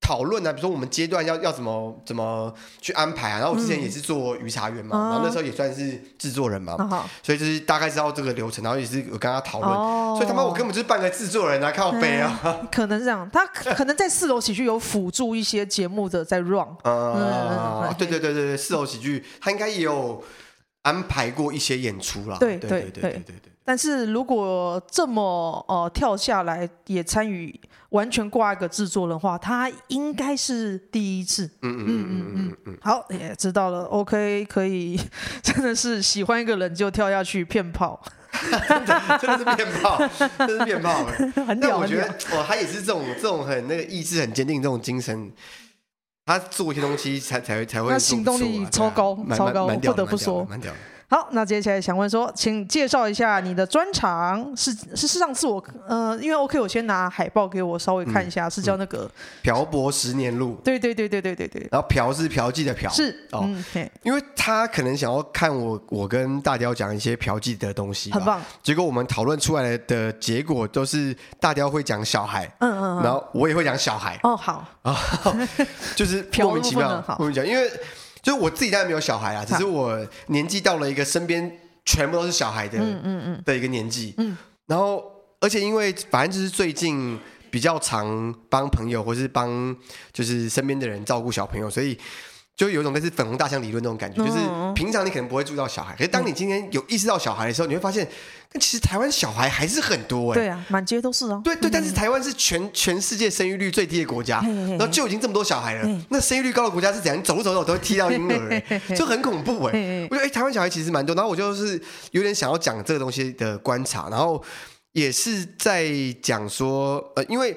讨论啊，比如说我们阶段要要怎么怎么去安排啊。然后我之前也是做鱼茶园嘛，嗯、然后那时候也算是制作人嘛，嗯、所以就是大概知道这个流程，然后也是有跟他讨论。哦、所以他妈我根本就是半个制作人啊，靠背啊、嗯。可能是这样，他可能在四楼喜剧有辅助一些节目的在 run。嗯，对对对对对，四楼喜剧他应该也有安排过一些演出啦。对对对对对对。但是如果这么呃跳下来也参与完全挂一个制作的话，他应该是第一次。嗯嗯嗯嗯嗯嗯。好，也知道了。OK，可以，真的是喜欢一个人就跳下去骗炮。真的真的是骗炮，真是骗炮。但我觉得哇，他也是这种这种很那个意志很坚定这种精神，他做一些东西才才会才会。那行动力超高超高，不得不说。好，那接下来想问说，请介绍一下你的专长是是上次我呃，因为 OK，我先拿海报给我稍微看一下，嗯、是叫那个《漂泊十年路》。对对对对对对对。然后嫖是嫖妓的嫖。是哦，嗯、因为他可能想要看我我跟大雕讲一些嫖妓的东西，很棒。结果我们讨论出来的结果都是大雕会讲小孩，嗯嗯，嗯然后我也会讲小孩。哦，好啊，就是莫名其妙，莫名其妙，因为。就是我自己当然没有小孩啊，只是我年纪到了一个身边全部都是小孩的，嗯嗯嗯的一个年纪，嗯，然后而且因为反正就是最近比较常帮朋友或是帮就是身边的人照顾小朋友，所以。就有一种类似粉红大象理论那种感觉，就是平常你可能不会注意到小孩，可是当你今天有意识到小孩的时候，你会发现，但其实台湾小孩还是很多哎。对啊，满街都是哦。对对，但是台湾是全全世界生育率最低的国家，然后就已经这么多小孩了，那生育率高的国家是怎样？你走路走走都会踢到婴儿，就很恐怖哎。我觉得哎，台湾小孩其实蛮多，然后我就是有点想要讲这个东西的观察，然后也是在讲说，呃，因为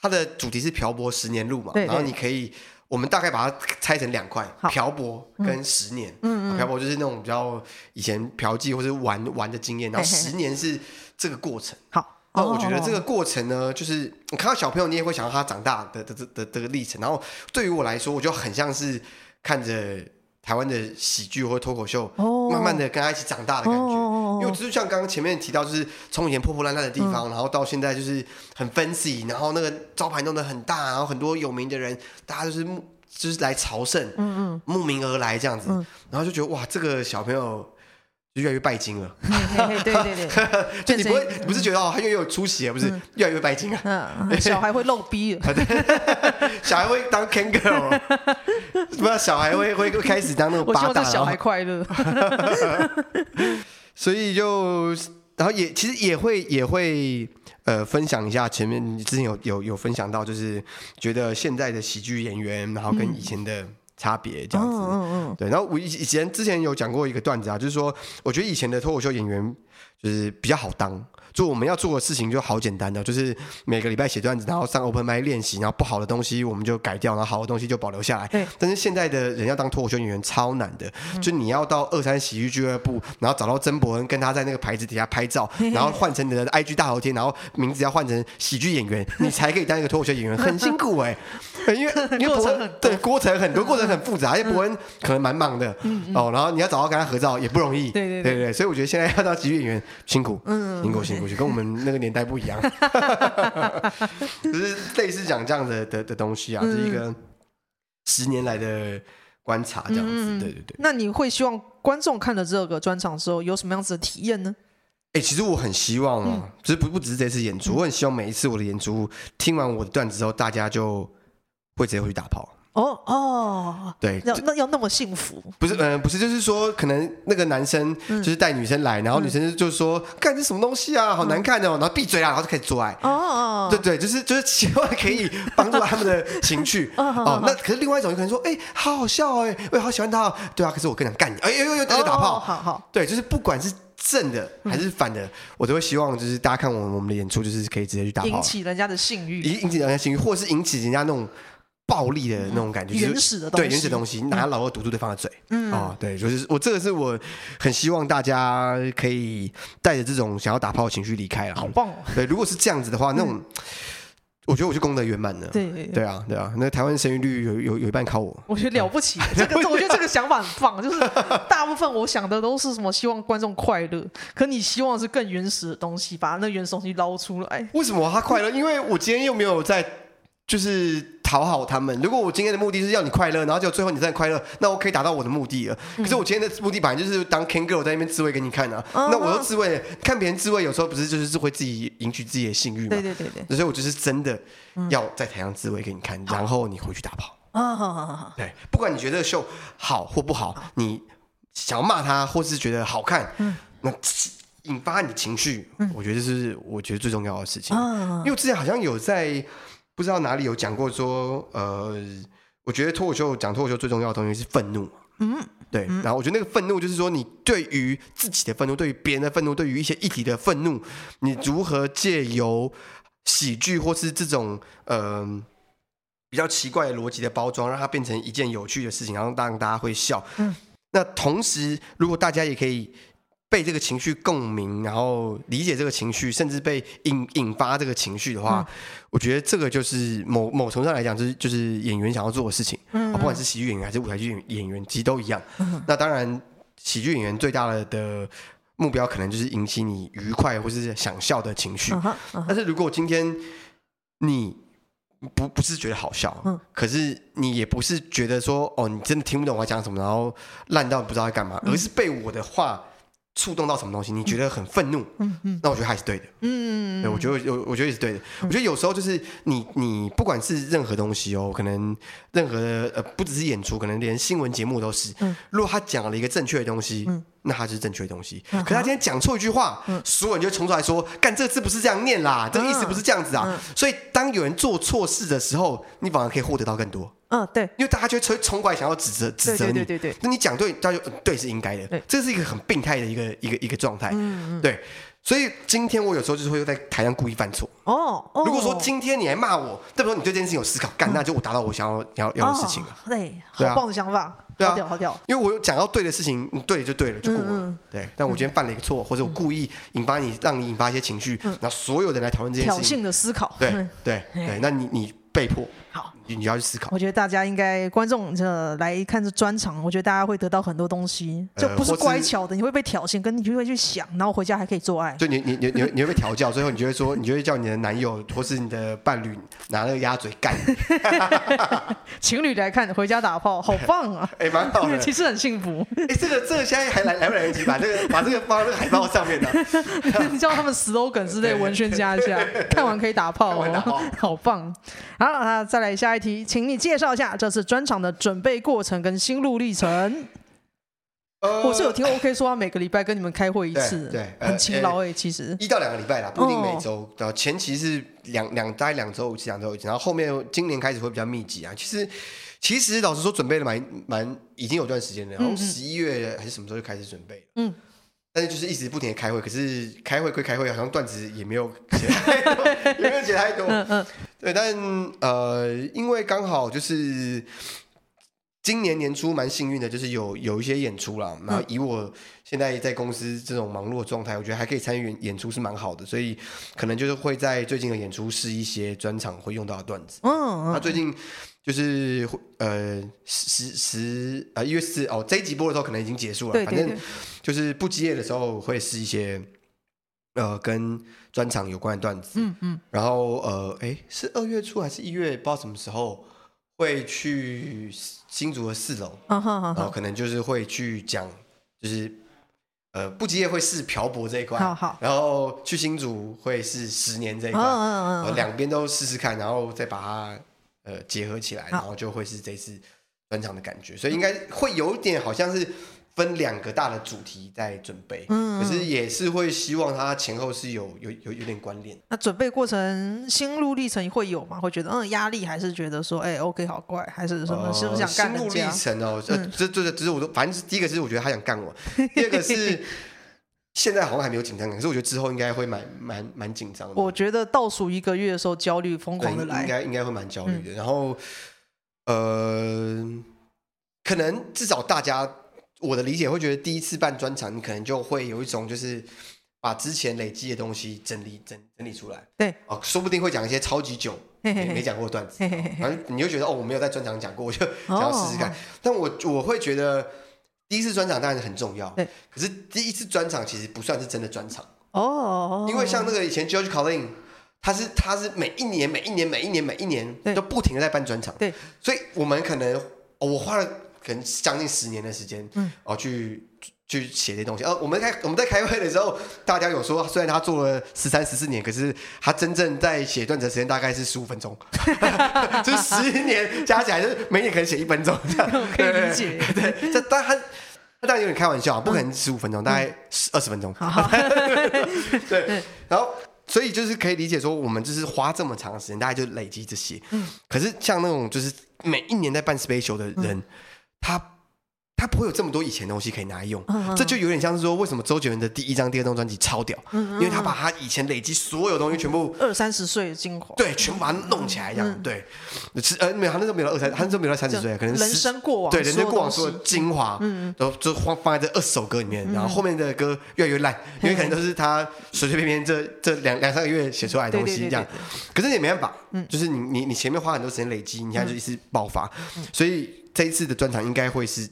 它的主题是漂泊十年路嘛，然后你可以。我们大概把它拆成两块，漂泊跟十年。嗯嗯，漂泊就是那种比较以前嫖妓或者玩玩的经验，然后十年是这个过程。好，那我觉得这个过程呢，就是你看到小朋友，你也会想到他长大的的的这个历程。然后对于我来说，我就很像是看着台湾的喜剧或脱口秀，慢慢的跟他一起长大的感觉。因为就是像刚刚前面提到，就是从以前破破烂烂的地方，然后到现在就是很 fancy，然后那个招牌弄得很大，然后很多有名的人，大家就是就是来朝圣，嗯嗯，慕名而来这样子，然后就觉得哇，这个小朋友就越来越拜金了，对对对，就你不会不是觉得哦，他越有出息，不是越来越拜金啊，嗯，小孩会露逼，小孩会当 Ken girl，不是小孩会会会开始当那种八大，小孩快乐。所以就，然后也其实也会也会呃分享一下前面你之前有有有分享到，就是觉得现在的喜剧演员，然后跟以前的差别这样子，嗯嗯嗯，对。然后我以以前之前有讲过一个段子啊，就是说我觉得以前的脱口秀演员就是比较好当。就我们要做的事情就好简单的，就是每个礼拜写段子，然后上 open mic 练习，然后不好的东西我们就改掉，然后好的东西就保留下来。对。但是现在的人要当脱口秀演员超难的，嗯、就你要到二三喜剧俱乐部，然后找到曾伯恩跟他在那个牌子底下拍照，然后换成你的 IG 大头贴，然后名字要换成喜剧演员，你才可以当一个脱口秀演员，很辛苦哎、欸。因为因为博恩对过程很多，过程很复杂，因为伯恩可能蛮忙的、嗯嗯、哦，然后你要找到跟他合照也不容易。对对对，对对对，所以我觉得现在要当喜剧演员辛苦，嗯，辛苦辛苦，跟我们那个。年代不一样，就是类似讲这样的的的东西啊，是一个十年来的观察这样子，对对对。那你会希望观众看了这个专场之后有什么样子的体验呢？哎，其实我很希望哦，就是不不只是这次演出，我很希望每一次我的演出听完我的段子之后，大家就会直接回去打炮。哦哦，对，要那要那么幸福？不是，嗯，不是，就是说，可能那个男生就是带女生来，然后女生就说：“干这什么东西啊，好难看哦！”然后闭嘴啊，然后就开始做爱。哦哦，对对，就是就是希望可以帮助他们的 情趣。哦，那可是另外一种，有可能说：“哎，好好笑哎，我也好喜欢他。”对啊，可是我更想干你。哎呦呦呦，大家打炮。好好，对，就是不管是正的还是反的，我都会希望就是大家看我们我们的演出，就是可以直接去打炮，引起人家的性欲，引引起人家性欲，或者是引起人家那种。暴力的那种感觉，原始的东西，对原始的东西，拿老二堵住对方的嘴，嗯，哦，对，就是我这个是我很希望大家可以带着这种想要打炮的情绪离开了，好棒哦！对，如果是这样子的话，那种我觉得我就功德圆满了，对对啊对啊，那台湾生育率有有有一半靠我，我觉得了不起，这个我觉得这个 想法很棒，就是大部分我想的都是什么希望观众快乐，可你希望是更原始的东西，把那原始东西捞出来。为什么他快乐？因为我今天又没有在。就是讨好他们。如果我今天的目的是要你快乐，然后就最后你真的快乐，那我可以达到我的目的了。可是我今天的目的本来就是当 Ken girl 在那边自慰给你看啊。那我都自慰，看别人自慰，有时候不是就是会自己赢取自己的性欲嘛？对对对对。所以我就是真的要在台上自慰给你看，然后你回去打炮。啊好好好。对，不管你觉得秀好或不好，你想要骂他或是觉得好看，那引发你情绪，嗯、我觉得这是我觉得最重要的事情。嗯、因为之前好像有在不知道哪里有讲过说，呃，我觉得脱口秀讲脱口秀最重要的东西是愤怒。嗯，对。然后我觉得那个愤怒就是说，你对于自己的愤怒，对于别人的愤怒，对于一些议题的愤怒，你如何借由喜剧或是这种呃比较奇怪的逻辑的包装，让它变成一件有趣的事情，然后让大家会笑。嗯。那同时，如果大家也可以被这个情绪共鸣，然后理解这个情绪，甚至被引引发这个情绪的话，嗯、我觉得这个就是某某程度上来讲，就是就是演员想要做的事情。嗯，不管是喜剧演员还是舞台剧演演员，其实都一样。嗯、那当然，喜剧演员最大的的目标可能就是引起你愉快或是想笑的情绪。但是如果今天你不不是觉得好笑，嗯，可是你也不是觉得说哦，你真的听不懂我讲什么，然后烂到不知道在干嘛，而是被我的话触动到什么东西，你觉得很愤怒，嗯嗯，那我觉得还是对的，嗯，对，我觉得有，我觉得也是对的。我觉得有时候就是你你不管是任何东西哦，可能任何的呃不只是演出，可能连新闻节目都是，嗯，如果他讲了一个正确的东西，嗯。那他就是正确的东西，可是他今天讲错一句话，嗯、所有人就冲出来说：“干，这个字不是这样念啦，这个意思不是这样子啊。嗯”所以当有人做错事的时候，你反而可以获得到更多。嗯，对，因为大家就会冲冲过来想要指责指责你，对对对对，那你讲对，大家就对是应该的，对，这是一个很病态的一个一个一个状态。嗯嗯，对。所以今天我有时候就是会在台上故意犯错。哦，如果说今天你还骂我，代表你对这件事情有思考，干，那就我达到我想要要要的事情了。对，好棒的想法。对啊，好屌，好屌。因为我有讲到对的事情，对就对了，就过了。对，但我今天犯了一个错，或者我故意引发你，让你引发一些情绪，然后所有人来讨论这件事情。挑衅的思考。对对对，那你你被迫。好，你要去思考。我觉得大家应该观众这来看这专场，我觉得大家会得到很多东西，就不是乖巧的，你会被挑衅，跟你就会去想，然后回家还可以做爱。就你你你你你会被调教，最后你就会说，你就会叫你的男友或是你的伴侣拿那个鸭嘴干。情侣来看，回家打炮，好棒啊！哎，蛮好的，其实很幸福。哎，这个这个现在还来来不来得及把这个 把这个放到这个海报上面呢？你叫他们 slogan 之类文宣加一下，看完可以打炮哦，好棒。好，那再来下一题，请。你介绍一下这次专场的准备过程跟心路历程。呃，我是有听 OK 说他每个礼拜跟你们开会一次，对，对很勤劳哎，其实一到两个礼拜啦，不一定每周。然后前期是两两大概两周一次，两周一次，然后后面今年开始会比较密集啊。其实其实老实说，准备的蛮蛮已经有段时间了，然后十一月还是什么时候就开始准备嗯。但是就是一直不停的开会，可是开会归开会，好像段子也没有写太多，也没有写太多。嗯嗯。对，但呃，因为刚好就是今年年初蛮幸运的，就是有有一些演出啦。然后以我现在在公司这种忙碌的状态，我觉得还可以参与演出是蛮好的，所以可能就是会在最近的演出试一些专场会用到的段子。嗯。那最近。就是呃十十啊一月四哦，这一集播的时候可能已经结束了。对对对，反正就是不积业的时候会是一些呃跟专场有关的段子。嗯嗯。然后呃哎是二月初还是一月不知道什么时候会去新竹的四楼。然后可能就是会去讲就是呃不积业会是漂泊这一块。好好。然后去新竹会是十年这一块。嗯嗯，两边都试试看，然后再把它。呃，结合起来，然后就会是这次专场的感觉，所以应该会有点好像是分两个大的主题在准备，嗯，可是也是会希望它前后是有有有有点关联。那准备过程心路历程会有吗？会觉得嗯压力，还是觉得说哎 OK 好怪，还是什么？是不是想干？心路历程哦，这这这这是我都反正第一个是我觉得他想干我，第二个是。现在好像还没有紧张感，可是我觉得之后应该会蛮蛮蛮紧张的。我觉得倒数一个月的时候，焦虑疯狂的来，应该应该会蛮焦虑的。嗯、然后，呃，可能至少大家我的理解会觉得，第一次办专场，你可能就会有一种就是把之前累积的东西整理整整理出来。对哦，说不定会讲一些超级久 没讲过的段子，反正你就觉得哦，我没有在专场讲过，我就想要试试看。哦、但我我会觉得。第一次专场当然很重要，对。可是第一次专场其实不算是真的专场哦，因为像那个以前 George Carlin，他是他是每一年每一年每一年每一年都不停的在办专场，对。所以我们可能我花了可能将近十年的时间，嗯，哦去。去写这些东西，呃，我们开我们在开会的时候，大家有说，虽然他做了十三十四年，可是他真正在写段子的时间大概是十五分钟，就是十年加起来，就是每年可能写一分钟这样，可以理解。对，这但他那当然有点开玩笑，不可能十五分钟，大概二十分钟。对，然后所以就是可以理解说，我们就是花这么长的时间，大概就累积这些。嗯可是像那种就是每一年在办 special 的人，他。他不会有这么多以前的东西可以拿来用，嗯嗯，这就有点像是说，为什么周杰伦的第一张、第二张专辑超屌，嗯嗯嗯，因为他把他以前累积所有东西全部二三十岁的精华，对，全部把它弄起来一样，嗯。嗯，对，是呃没有，他那时候没有二三，他那时候没有到三十岁，可能人生过往，对，人生过往所有精华，嗯嗯，然后就放放在这二十首歌里面，然后后面的歌越来越烂，因为可能都是他随随便便这这两两三个月写出来的东西这样，可是也没办法，就是你你你前面花很多时间累积，你现在就一次爆发，所以这一次的专场应该会是。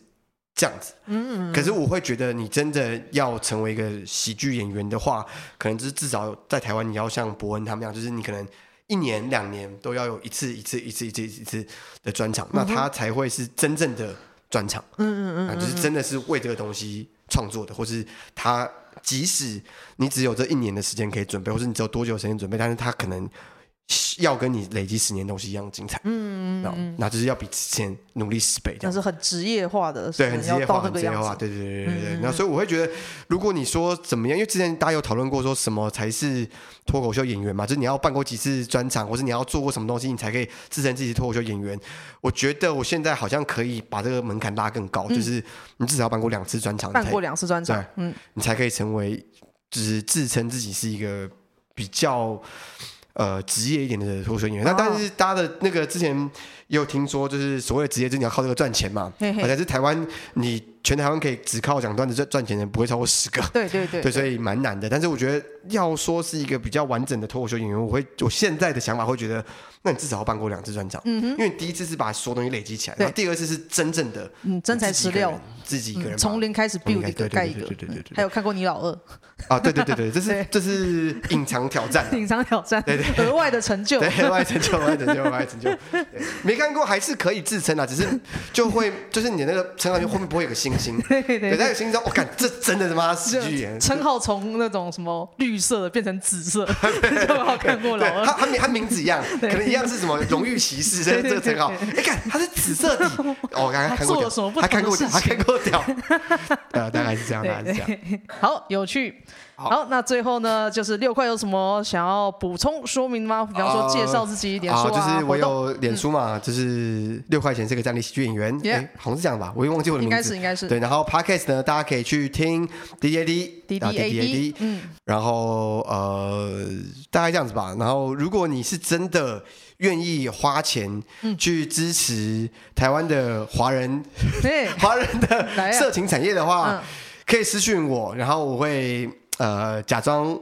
这样子，嗯，嗯，可是我会觉得，你真的要成为一个喜剧演员的话，可能就是至少在台湾，你要像伯恩他们一样，就是你可能一年两年都要有一次一次一次一次一次的专场，那他才会是真正的专场，嗯嗯嗯，就是真的是为这个东西创作的，或是他即使你只有这一年的时间可以准备，或是你只有多久时间准备，但是他可能。要跟你累积十年东西一样精彩，嗯嗯，那就是要比之前努力十倍，这样。那是很职业化的，对，很职业化，很职业化，对对对对对。那所以我会觉得，如果你说怎么样，因为之前大家有讨论过，说什么才是脱口秀演员嘛，就是你要办过几次专场，或是你要做过什么东西，你才可以自称自己脱口秀演员。我觉得我现在好像可以把这个门槛拉更高，就是你至少要办过两次专场，办过两次专场，嗯，你才可以成为，就是自称自己是一个比较。呃，职业一点的脱口秀演员，那但是大家的那个之前也有听说，就是所谓的职业，就是你要靠这个赚钱嘛，而且是台湾你。全台湾可以只靠讲段子赚赚钱的人不会超过十个，对对对，对，所以蛮难的。但是我觉得要说是一个比较完整的脱口秀演员，我会我现在的想法会觉得，那你至少要办过两次专场，嗯哼，因为第一次是把所有东西累积起来，然后第二次是真正的嗯真材实料，自己一个人从零开始 build 一个盖一个，对对对对，还有看过你老二。啊，对对对对，这是这是隐藏挑战，隐藏挑战，对对，额外的成就，对额外成就，额外成就，额外成就，没看过还是可以自称啊，只是就会就是你的那个成长就后面不会有个星星，对 对。在有心中，我感这真的他妈喜剧演员，称号从那种什么绿色的变成紫色，就好看过了。他他名他名字一样，可能一样是什么荣誉骑士这这个称号。哎，看他是紫色底，我刚刚看过屌，他看过他看过屌，呃，大概是这样，大概是这样。好，有趣。好，那最后呢，就是六块有什么想要补充说明吗？比方说介绍自己一点，说就是我有脸书嘛，就是六块钱是个站立喜剧演员，哎，好像是这样吧，我又忘记我的名字，应该是应该是。对。然后 Podcast 呢，大家可以去听 D A D D D A D，嗯，然后呃，大概这样子吧。然后如果你是真的愿意花钱去支持台湾的华人，华人的色情产业的话，可以私讯我，然后我会。呃，假装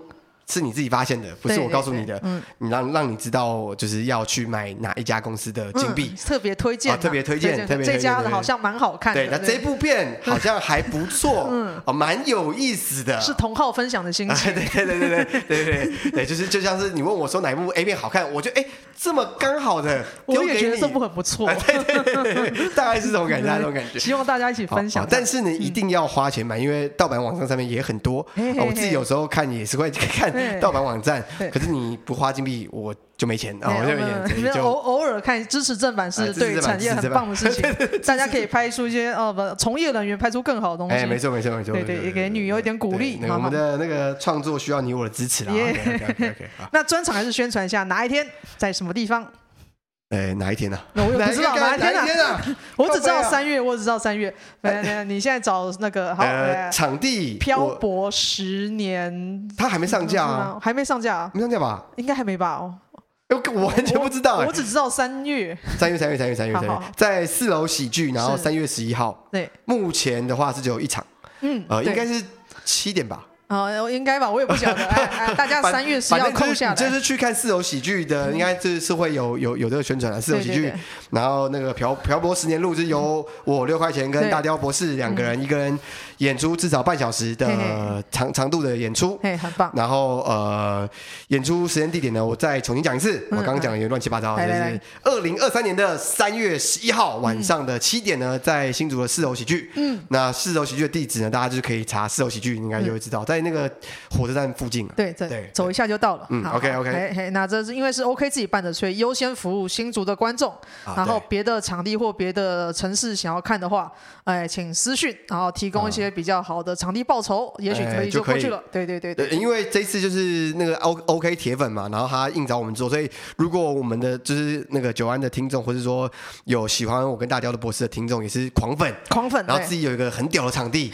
是你自己发现的，不是我告诉你的。嗯，你让让你知道，就是要去买哪一家公司的金币，特别推荐，特别推荐，特别这家的好像蛮好看的。对，那这部片好像还不错，嗯，哦，蛮有意思的。是同号分享的心情。对对对对对对对对，就是就像是你问我说哪一部 A 片好看，我就哎这么刚好的，我也觉得这部很不错。对 对对，大概是这种感觉，这种感觉。希望大家一起分享。但是你一定要花钱买，因为盗版网站上面也很多。我自己有时候看也是会看盗版网站。可是你不花金币，我就没钱啊！我就没钱。偶偶尔看支持正版是对产业很棒的事情，大家可以拍出一些哦不，从业人员拍出更好的东西。哎，没错没错没错。对对，也给女友一点鼓励。我们的那个创作需要你我的支持啦。那专场还是宣传一下，哪一天在什么地方？哎，哪一天呢？我也不知道哪一天呢？我只知道三月，我只知道三月。你现在找那个好场地，漂泊十年，他还没上架啊？还没上架啊？没上架吧？应该还没吧？哦，我完全不知道。我只知道三月，三月，三月，三月，三月，三月，在四楼喜剧，然后三月十一号。对，目前的话是只有一场。嗯，呃，应该是七点吧。哦，应该吧，我也不晓得。哎哎，大家三月十一号空下来，就是去看四楼喜剧的，应该这是会有有有这个宣传的四楼喜剧。然后那个漂漂泊十年路是由我六块钱跟大雕博士两个人，一个人演出至少半小时的长长度的演出，嘿，很棒。然后呃，演出时间地点呢，我再重新讲一次。我刚刚讲的也乱七八糟，就是二零二三年的三月十一号晚上的七点呢，在新竹的四楼喜剧。嗯，那四楼喜剧的地址呢，大家就是可以查四楼喜剧，应该就会知道，在那个火车站附近。对对，走一下就到了。嗯，OK OK。嘿嘿，那这是因为是 OK 自己办的，所以优先服务新竹的观众。然后别的场地或别的城市想要看的话，哎，请私讯，然后提供一些比较好的场地报酬，也许可以就过去了。对对对对，因为这次就是那个 O OK 铁粉嘛，然后他硬找我们做，所以如果我们的就是那个九安的听众，或者说有喜欢我跟大雕的博士的听众，也是狂粉，狂粉，然后自己有一个很屌的场地，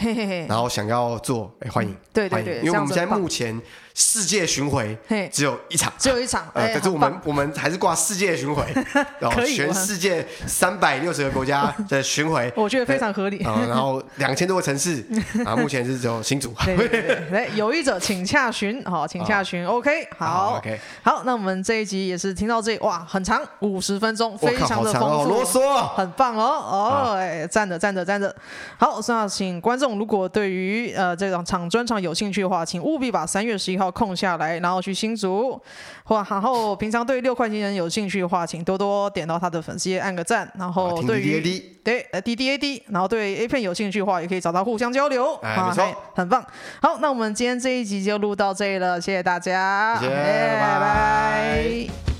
然后想要做，哎，欢迎，对对对，因为我们现在目前。世界巡回只有一场，只有一场。呃，可是我们我们还是挂世界巡回，然后全世界三百六十个国家的巡回，我觉得非常合理。然后两千多个城市，啊，目前是只有新竹。对来有意者请洽询，好，请洽询。OK，好，OK，好，那我们这一集也是听到这里，哇，很长，五十分钟，非常的丰富，啰嗦，很棒哦，哦，哎，站着站着站着。好，那请观众如果对于呃这场场专场有兴趣的话，请务必把三月十一号。空下来，然后去新竹，或然后平常对六块钱人有兴趣的话，请多多点到他的粉丝页按个赞，然后对于对呃 D D A D，然后对 A 片有兴趣的话，也可以找他互相交流，哎，没错，很棒。好，那我们今天这一集就录到这里了，谢谢大家，谢谢，拜拜。